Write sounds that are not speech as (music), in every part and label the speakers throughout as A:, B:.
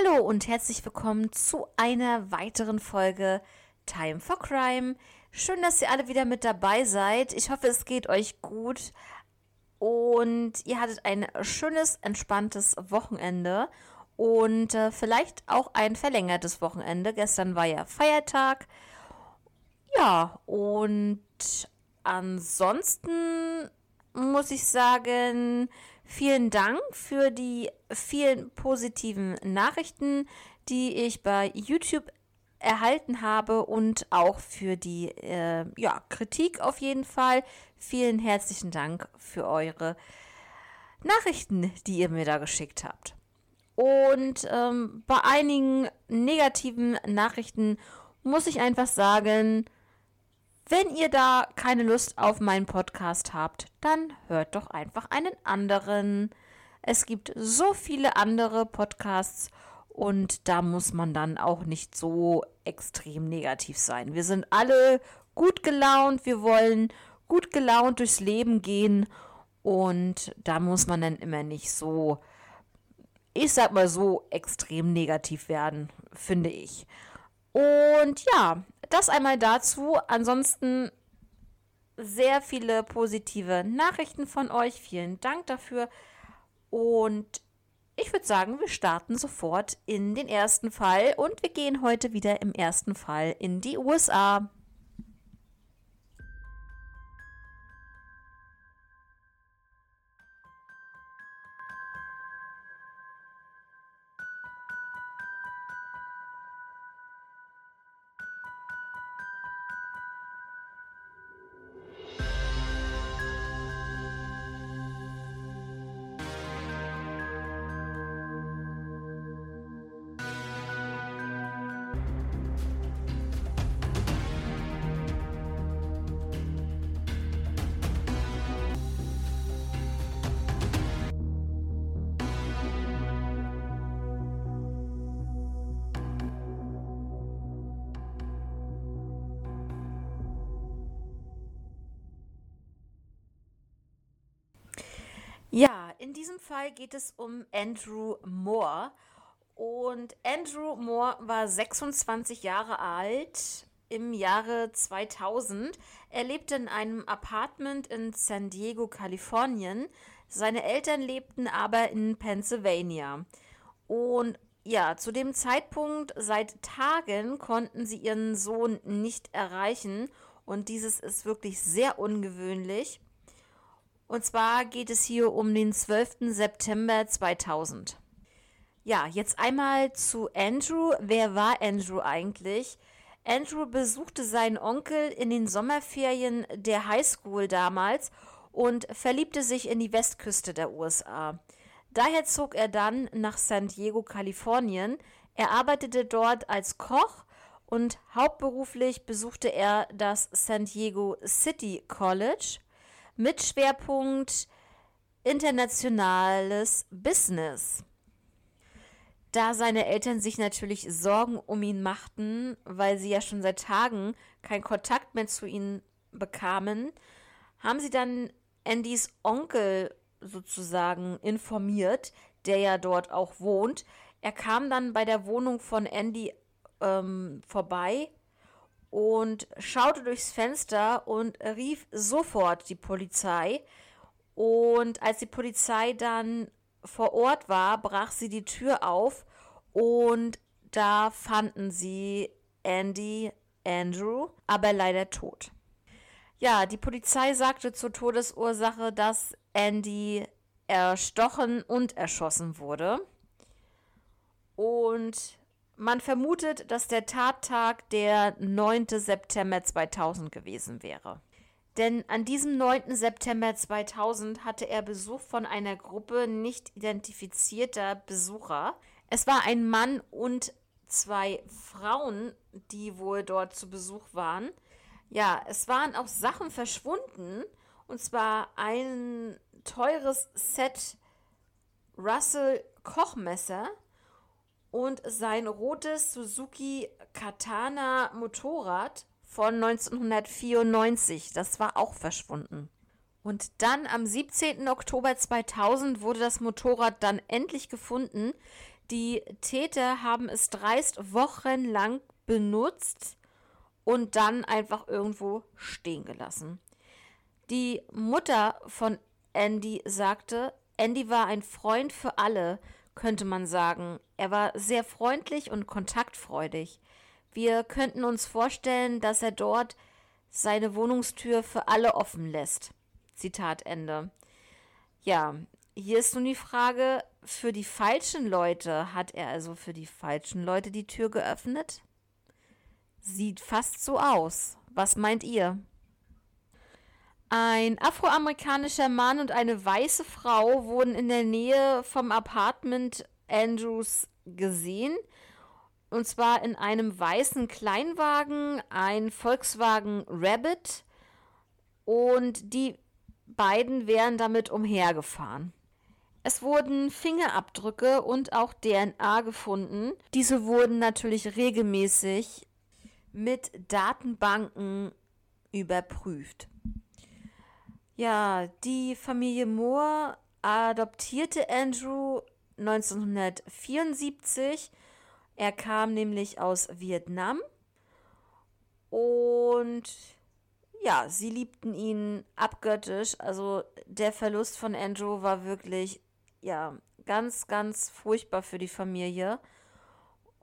A: Hallo und herzlich willkommen zu einer weiteren Folge Time for Crime. Schön, dass ihr alle wieder mit dabei seid. Ich hoffe, es geht euch gut und ihr hattet ein schönes, entspanntes Wochenende und äh, vielleicht auch ein verlängertes Wochenende. Gestern war ja Feiertag. Ja, und ansonsten muss ich sagen, Vielen Dank für die vielen positiven Nachrichten, die ich bei YouTube erhalten habe und auch für die äh, ja, Kritik auf jeden Fall. Vielen herzlichen Dank für eure Nachrichten, die ihr mir da geschickt habt. Und ähm, bei einigen negativen Nachrichten muss ich einfach sagen, wenn ihr da keine Lust auf meinen Podcast habt, dann hört doch einfach einen anderen. Es gibt so viele andere Podcasts und da muss man dann auch nicht so extrem negativ sein. Wir sind alle gut gelaunt, wir wollen gut gelaunt durchs Leben gehen und da muss man dann immer nicht so, ich sag mal so, extrem negativ werden, finde ich. Und ja, das einmal dazu. Ansonsten sehr viele positive Nachrichten von euch. Vielen Dank dafür. Und ich würde sagen, wir starten sofort in den ersten Fall und wir gehen heute wieder im ersten Fall in die USA. Fall geht es um Andrew Moore. Und Andrew Moore war 26 Jahre alt im Jahre 2000. Er lebte in einem Apartment in San Diego, Kalifornien. Seine Eltern lebten aber in Pennsylvania. Und ja, zu dem Zeitpunkt seit Tagen konnten sie ihren Sohn nicht erreichen. Und dieses ist wirklich sehr ungewöhnlich. Und zwar geht es hier um den 12. September 2000. Ja, jetzt einmal zu Andrew. Wer war Andrew eigentlich? Andrew besuchte seinen Onkel in den Sommerferien der Highschool damals und verliebte sich in die Westküste der USA. Daher zog er dann nach San Diego, Kalifornien. Er arbeitete dort als Koch und hauptberuflich besuchte er das San Diego City College mit Schwerpunkt internationales Business. Da seine Eltern sich natürlich Sorgen um ihn machten, weil sie ja schon seit Tagen keinen Kontakt mehr zu ihm bekamen, haben sie dann Andys Onkel sozusagen informiert, der ja dort auch wohnt. Er kam dann bei der Wohnung von Andy ähm, vorbei und schaute durchs Fenster und rief sofort die Polizei. Und als die Polizei dann vor Ort war, brach sie die Tür auf und da fanden sie Andy, Andrew, aber leider tot. Ja, die Polizei sagte zur Todesursache, dass Andy erstochen und erschossen wurde. Und man vermutet, dass der Tattag der 9. September 2000 gewesen wäre. Denn an diesem 9. September 2000 hatte er Besuch von einer Gruppe nicht identifizierter Besucher. Es war ein Mann und zwei Frauen, die wohl dort zu Besuch waren. Ja, es waren auch Sachen verschwunden. Und zwar ein teures Set Russell Kochmesser und sein rotes Suzuki Katana Motorrad von 1994. Das war auch verschwunden. Und dann am 17. Oktober 2000 wurde das Motorrad dann endlich gefunden. Die Täter haben es dreist wochenlang benutzt und dann einfach irgendwo stehen gelassen. Die Mutter von Andy sagte, Andy war ein Freund für alle, könnte man sagen. Er war sehr freundlich und kontaktfreudig. Wir könnten uns vorstellen, dass er dort seine Wohnungstür für alle offen lässt. Zitat Ende. Ja, hier ist nun die Frage, für die falschen Leute hat er also für die falschen Leute die Tür geöffnet? Sieht fast so aus. Was meint ihr? Ein afroamerikanischer Mann und eine weiße Frau wurden in der Nähe vom Apartment Andrews gesehen. Und zwar in einem weißen Kleinwagen, ein Volkswagen Rabbit. Und die beiden wären damit umhergefahren. Es wurden Fingerabdrücke und auch DNA gefunden. Diese wurden natürlich regelmäßig mit Datenbanken überprüft. Ja, die Familie Moore adoptierte Andrew 1974. Er kam nämlich aus Vietnam und ja, sie liebten ihn abgöttisch. Also der Verlust von Andrew war wirklich ja, ganz, ganz furchtbar für die Familie.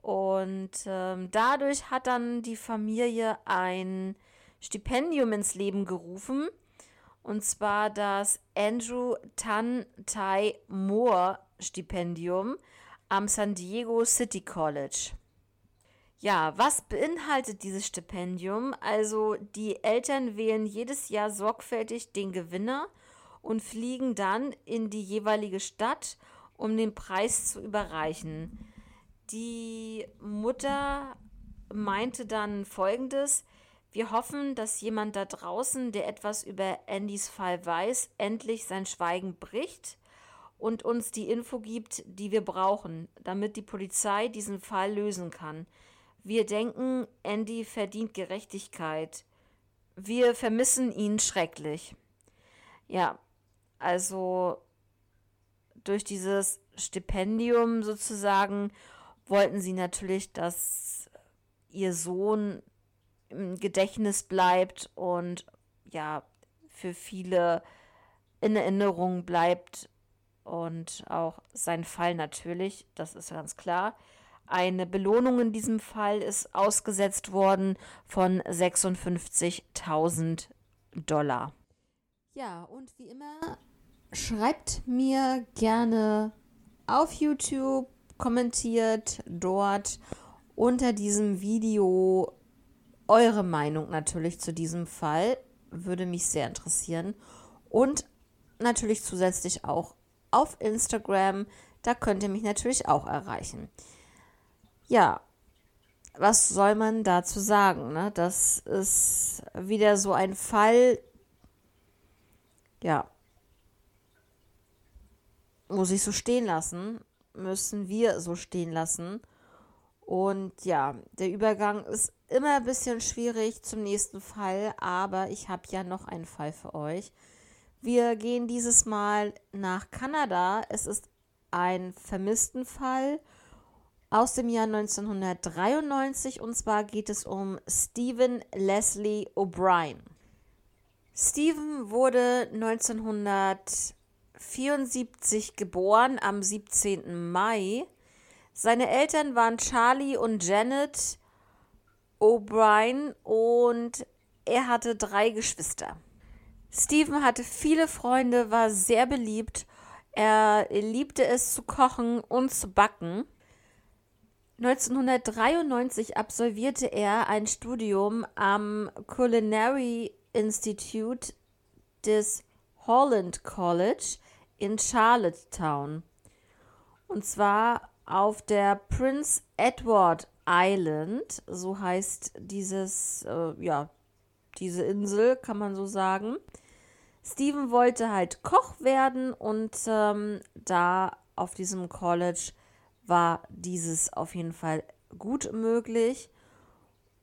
A: Und ähm, dadurch hat dann die Familie ein Stipendium ins Leben gerufen. Und zwar das Andrew Tan Tai Moore Stipendium am San Diego City College. Ja, was beinhaltet dieses Stipendium? Also die Eltern wählen jedes Jahr sorgfältig den Gewinner und fliegen dann in die jeweilige Stadt, um den Preis zu überreichen. Die Mutter meinte dann folgendes: Wir hoffen, dass jemand da draußen, der etwas über Andys Fall weiß, endlich sein Schweigen bricht und uns die Info gibt, die wir brauchen, damit die Polizei diesen Fall lösen kann. Wir denken, Andy verdient Gerechtigkeit. Wir vermissen ihn schrecklich. Ja, also durch dieses Stipendium sozusagen wollten sie natürlich, dass ihr Sohn im Gedächtnis bleibt und ja, für viele in Erinnerung bleibt und auch sein Fall natürlich, das ist ganz klar. Eine Belohnung in diesem Fall ist ausgesetzt worden von 56.000 Dollar. Ja, und wie immer schreibt mir gerne auf YouTube, kommentiert dort unter diesem Video eure Meinung natürlich zu diesem Fall. Würde mich sehr interessieren. Und natürlich zusätzlich auch auf Instagram. Da könnt ihr mich natürlich auch erreichen. Ja, was soll man dazu sagen? Ne? Das ist wieder so ein Fall. Ja, muss ich so stehen lassen, müssen wir so stehen lassen. Und ja, der Übergang ist immer ein bisschen schwierig zum nächsten Fall, aber ich habe ja noch einen Fall für euch. Wir gehen dieses Mal nach Kanada. Es ist ein vermissten Fall aus dem Jahr 1993 und zwar geht es um Stephen Leslie O'Brien. Stephen wurde 1974 geboren am 17. Mai. Seine Eltern waren Charlie und Janet O'Brien und er hatte drei Geschwister. Stephen hatte viele Freunde, war sehr beliebt. Er liebte es zu kochen und zu backen. 1993 absolvierte er ein Studium am Culinary Institute des Holland College in Charlottetown. Und zwar auf der Prince Edward Island, so heißt dieses, äh, ja, diese Insel, kann man so sagen. Steven wollte halt Koch werden und ähm, da auf diesem College war dieses auf jeden Fall gut möglich.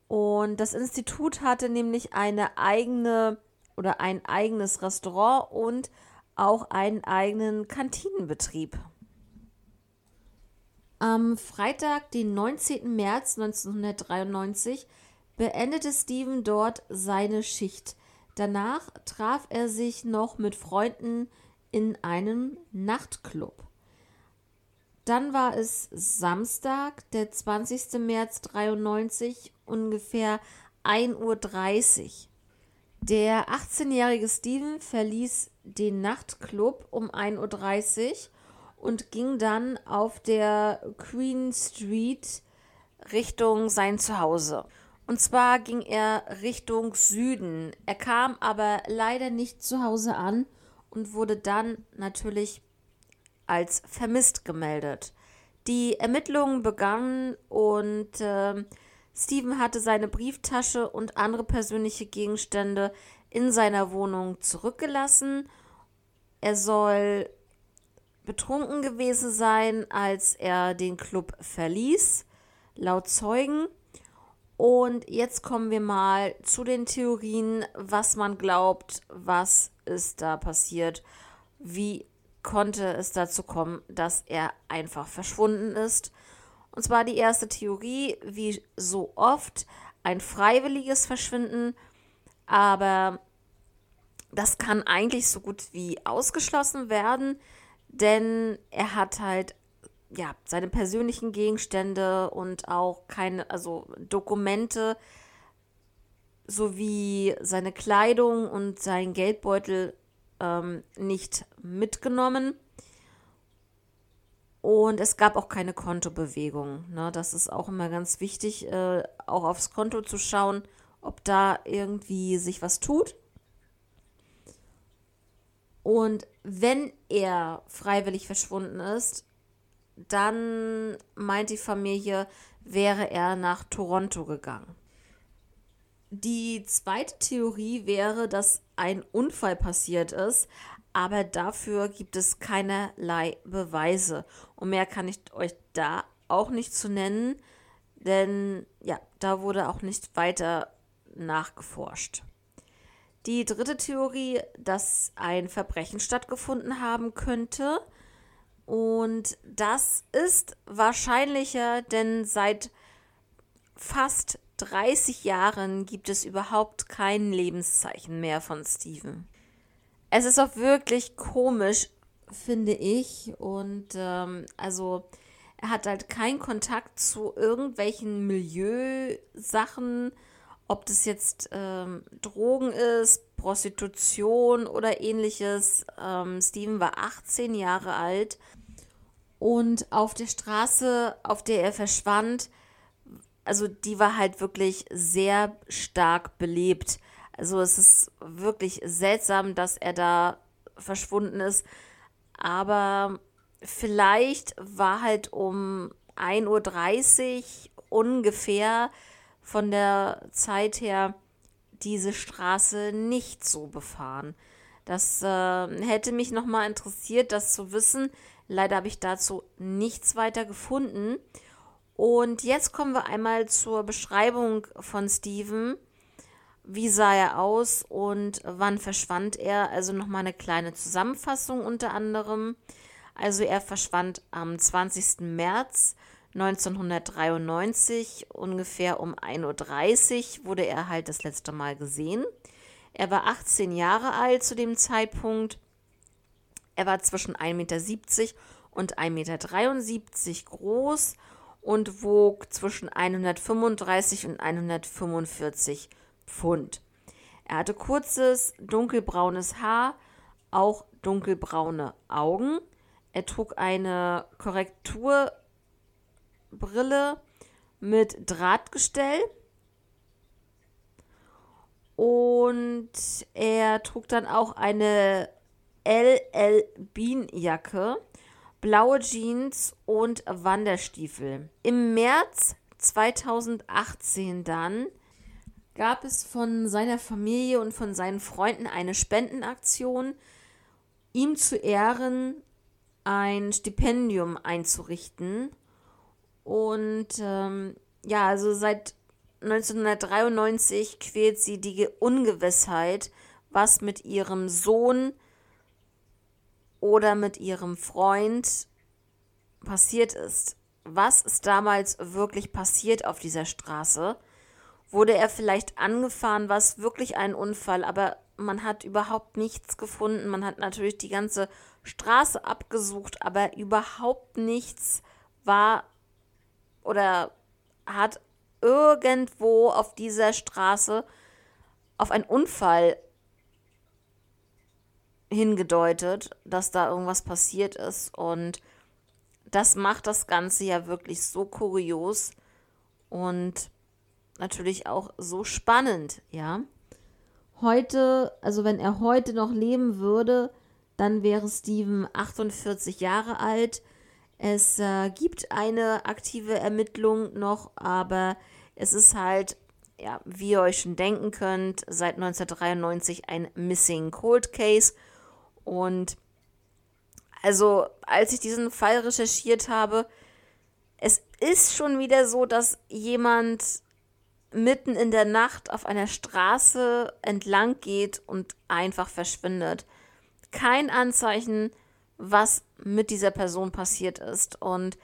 A: Und das Institut hatte nämlich eine eigene oder ein eigenes Restaurant und auch einen eigenen Kantinenbetrieb. Am Freitag, den 19. März 1993, beendete Steven dort seine Schicht. Danach traf er sich noch mit Freunden in einem Nachtclub. Dann war es Samstag, der 20. März 93, ungefähr 1.30 Uhr. Der 18-jährige Steven verließ den Nachtclub um 1.30 Uhr und ging dann auf der Queen Street Richtung sein Zuhause. Und zwar ging er Richtung Süden. Er kam aber leider nicht zu Hause an und wurde dann natürlich als vermisst gemeldet. Die Ermittlungen begannen und äh, Steven hatte seine Brieftasche und andere persönliche Gegenstände in seiner Wohnung zurückgelassen. Er soll betrunken gewesen sein, als er den Club verließ, laut Zeugen. Und jetzt kommen wir mal zu den Theorien, was man glaubt, was ist da passiert, wie konnte es dazu kommen, dass er einfach verschwunden ist. Und zwar die erste Theorie, wie so oft, ein freiwilliges Verschwinden, aber das kann eigentlich so gut wie ausgeschlossen werden, denn er hat halt ja seine persönlichen Gegenstände und auch keine, also Dokumente sowie seine Kleidung und sein Geldbeutel ähm, nicht mitgenommen. Und es gab auch keine Kontobewegung. Ne? Das ist auch immer ganz wichtig, äh, auch aufs Konto zu schauen, ob da irgendwie sich was tut. Und wenn er freiwillig verschwunden ist, dann meint die Familie, wäre er nach Toronto gegangen. Die zweite Theorie wäre, dass ein Unfall passiert ist, aber dafür gibt es keinerlei Beweise. Und mehr kann ich euch da auch nicht zu nennen, denn ja, da wurde auch nicht weiter nachgeforscht. Die dritte Theorie, dass ein Verbrechen stattgefunden haben könnte. Und das ist wahrscheinlicher, denn seit fast 30 Jahren gibt es überhaupt kein Lebenszeichen mehr von Steven. Es ist auch wirklich komisch, finde ich. Und ähm, also er hat halt keinen Kontakt zu irgendwelchen Milieusachen ob das jetzt ähm, Drogen ist, Prostitution oder ähnliches. Ähm, Steven war 18 Jahre alt und auf der Straße, auf der er verschwand, also die war halt wirklich sehr stark belebt. Also es ist wirklich seltsam, dass er da verschwunden ist. Aber vielleicht war halt um 1.30 Uhr ungefähr von der Zeit her diese Straße nicht so befahren. Das äh, hätte mich nochmal interessiert, das zu wissen. Leider habe ich dazu nichts weiter gefunden. Und jetzt kommen wir einmal zur Beschreibung von Steven. Wie sah er aus und wann verschwand er? Also nochmal eine kleine Zusammenfassung unter anderem. Also er verschwand am 20. März 1993, ungefähr um 1.30 Uhr, wurde er halt das letzte Mal gesehen. Er war 18 Jahre alt zu dem Zeitpunkt. Er war zwischen 1,70 Meter und 1,73 Meter groß und wog zwischen 135 und 145 Pfund. Er hatte kurzes, dunkelbraunes Haar, auch dunkelbraune Augen. Er trug eine Korrektur Brille mit Drahtgestell. Und er trug dann auch eine LL Bean Jacke, blaue Jeans und Wanderstiefel. Im März 2018 dann gab es von seiner Familie und von seinen Freunden eine Spendenaktion, ihm zu Ehren ein Stipendium einzurichten und ähm, ja, also seit 1993 quält sie die Ungewissheit, was mit ihrem Sohn oder mit ihrem Freund passiert ist. was ist damals wirklich passiert auf dieser Straße. Wurde er vielleicht angefahren, war es wirklich ein Unfall, aber man hat überhaupt nichts gefunden. Man hat natürlich die ganze Straße abgesucht, aber überhaupt nichts war oder hat irgendwo auf dieser Straße auf einen Unfall hingedeutet, dass da irgendwas passiert ist. Und das macht das Ganze ja wirklich so kurios und natürlich auch so spannend, ja. Heute, also wenn er heute noch leben würde, dann wäre Steven 48 Jahre alt. Es äh, gibt eine aktive Ermittlung noch, aber es ist halt, ja, wie ihr euch schon denken könnt, seit 1993 ein Missing Cold Case. Und also, als ich diesen Fall recherchiert habe, es ist schon wieder so, dass jemand mitten in der Nacht auf einer Straße entlang geht und einfach verschwindet. Kein Anzeichen, was mit dieser Person passiert ist. Und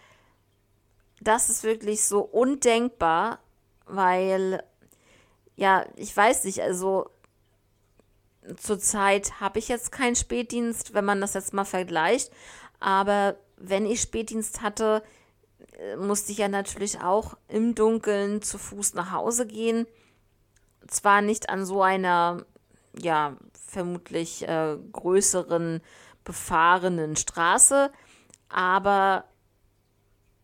A: das ist wirklich so undenkbar, weil, ja, ich weiß nicht, also zurzeit habe ich jetzt keinen Spätdienst, wenn man das jetzt mal vergleicht. Aber wenn ich Spätdienst hatte, äh, musste ich ja natürlich auch im Dunkeln zu Fuß nach Hause gehen. Zwar nicht an so einer, ja, vermutlich äh, größeren, befahrenen Straße, aber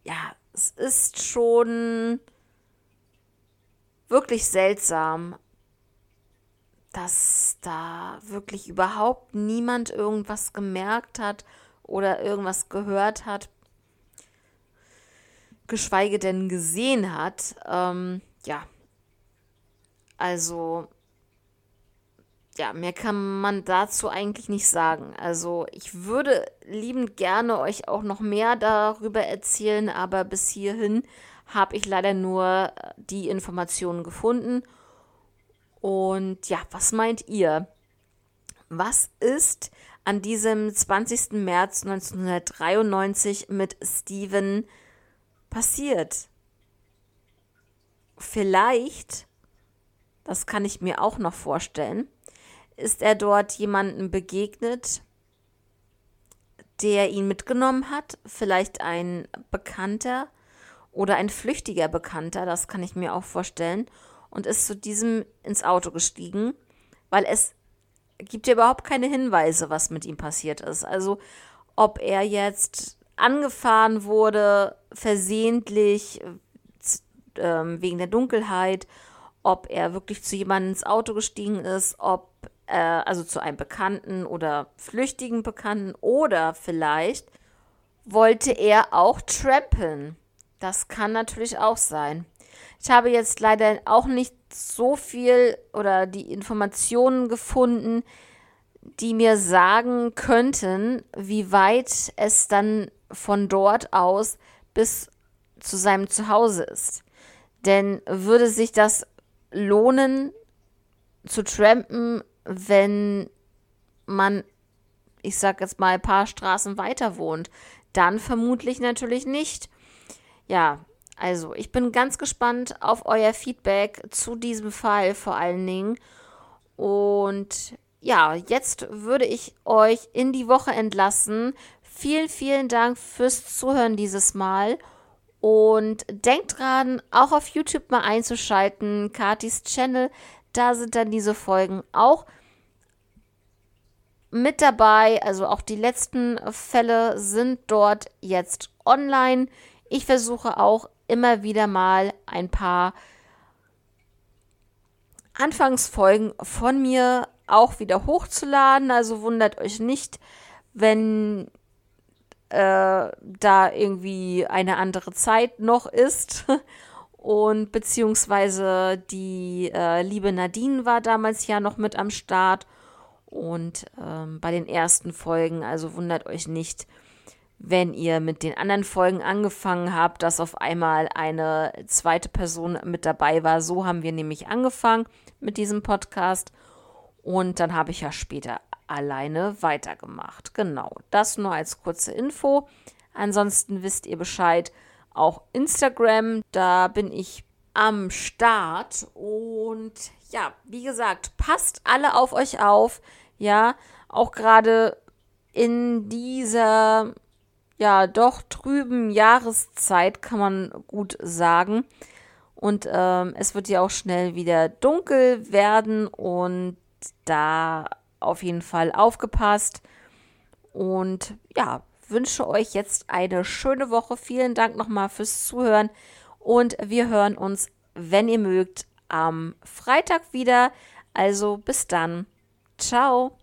A: ja, es ist schon wirklich seltsam, dass da wirklich überhaupt niemand irgendwas gemerkt hat oder irgendwas gehört hat, geschweige denn gesehen hat. Ähm, ja, also ja, mehr kann man dazu eigentlich nicht sagen. Also ich würde liebend gerne euch auch noch mehr darüber erzählen, aber bis hierhin habe ich leider nur die Informationen gefunden und ja, was meint ihr? Was ist an diesem 20. März 1993 mit Steven passiert? Vielleicht, das kann ich mir auch noch vorstellen, ist er dort jemandem begegnet, der ihn mitgenommen hat, vielleicht ein Bekannter oder ein flüchtiger Bekannter, das kann ich mir auch vorstellen und ist zu diesem ins Auto gestiegen, weil es gibt ja überhaupt keine Hinweise, was mit ihm passiert ist. Also ob er jetzt angefahren wurde, versehentlich äh, wegen der Dunkelheit, ob er wirklich zu jemandem ins Auto gestiegen ist, ob äh, also zu einem Bekannten oder flüchtigen Bekannten oder vielleicht wollte er auch trampeln. Das kann natürlich auch sein. Ich habe jetzt leider auch nicht so viel oder die Informationen gefunden, die mir sagen könnten, wie weit es dann von dort aus bis zu seinem Zuhause ist. Denn würde sich das lohnen zu trampen, wenn man, ich sag jetzt mal, ein paar Straßen weiter wohnt? Dann vermutlich natürlich nicht. Ja, also, ich bin ganz gespannt auf euer Feedback zu diesem Fall vor allen Dingen. Und ja, jetzt würde ich euch in die Woche entlassen. Vielen, vielen Dank fürs Zuhören dieses Mal. Und denkt dran, auch auf YouTube mal einzuschalten, Katis Channel. Da sind dann diese Folgen auch mit dabei. Also auch die letzten Fälle sind dort jetzt online. Ich versuche auch immer wieder mal ein paar Anfangsfolgen von mir auch wieder hochzuladen. Also wundert euch nicht, wenn äh, da irgendwie eine andere Zeit noch ist. (laughs) Und beziehungsweise die äh, liebe Nadine war damals ja noch mit am Start. Und ähm, bei den ersten Folgen, also wundert euch nicht, wenn ihr mit den anderen Folgen angefangen habt, dass auf einmal eine zweite Person mit dabei war. So haben wir nämlich angefangen mit diesem Podcast. Und dann habe ich ja später alleine weitergemacht. Genau, das nur als kurze Info. Ansonsten wisst ihr Bescheid. auch Instagram. Da bin ich am Start. Und ja, wie gesagt, passt alle auf euch auf. Ja, auch gerade in dieser ja doch trüben Jahreszeit kann man gut sagen. Und ähm, es wird ja auch schnell wieder dunkel werden und da auf jeden Fall aufgepasst. Und ja, wünsche euch jetzt eine schöne Woche. Vielen Dank nochmal fürs Zuhören und wir hören uns, wenn ihr mögt, am Freitag wieder. Also bis dann. Ciao.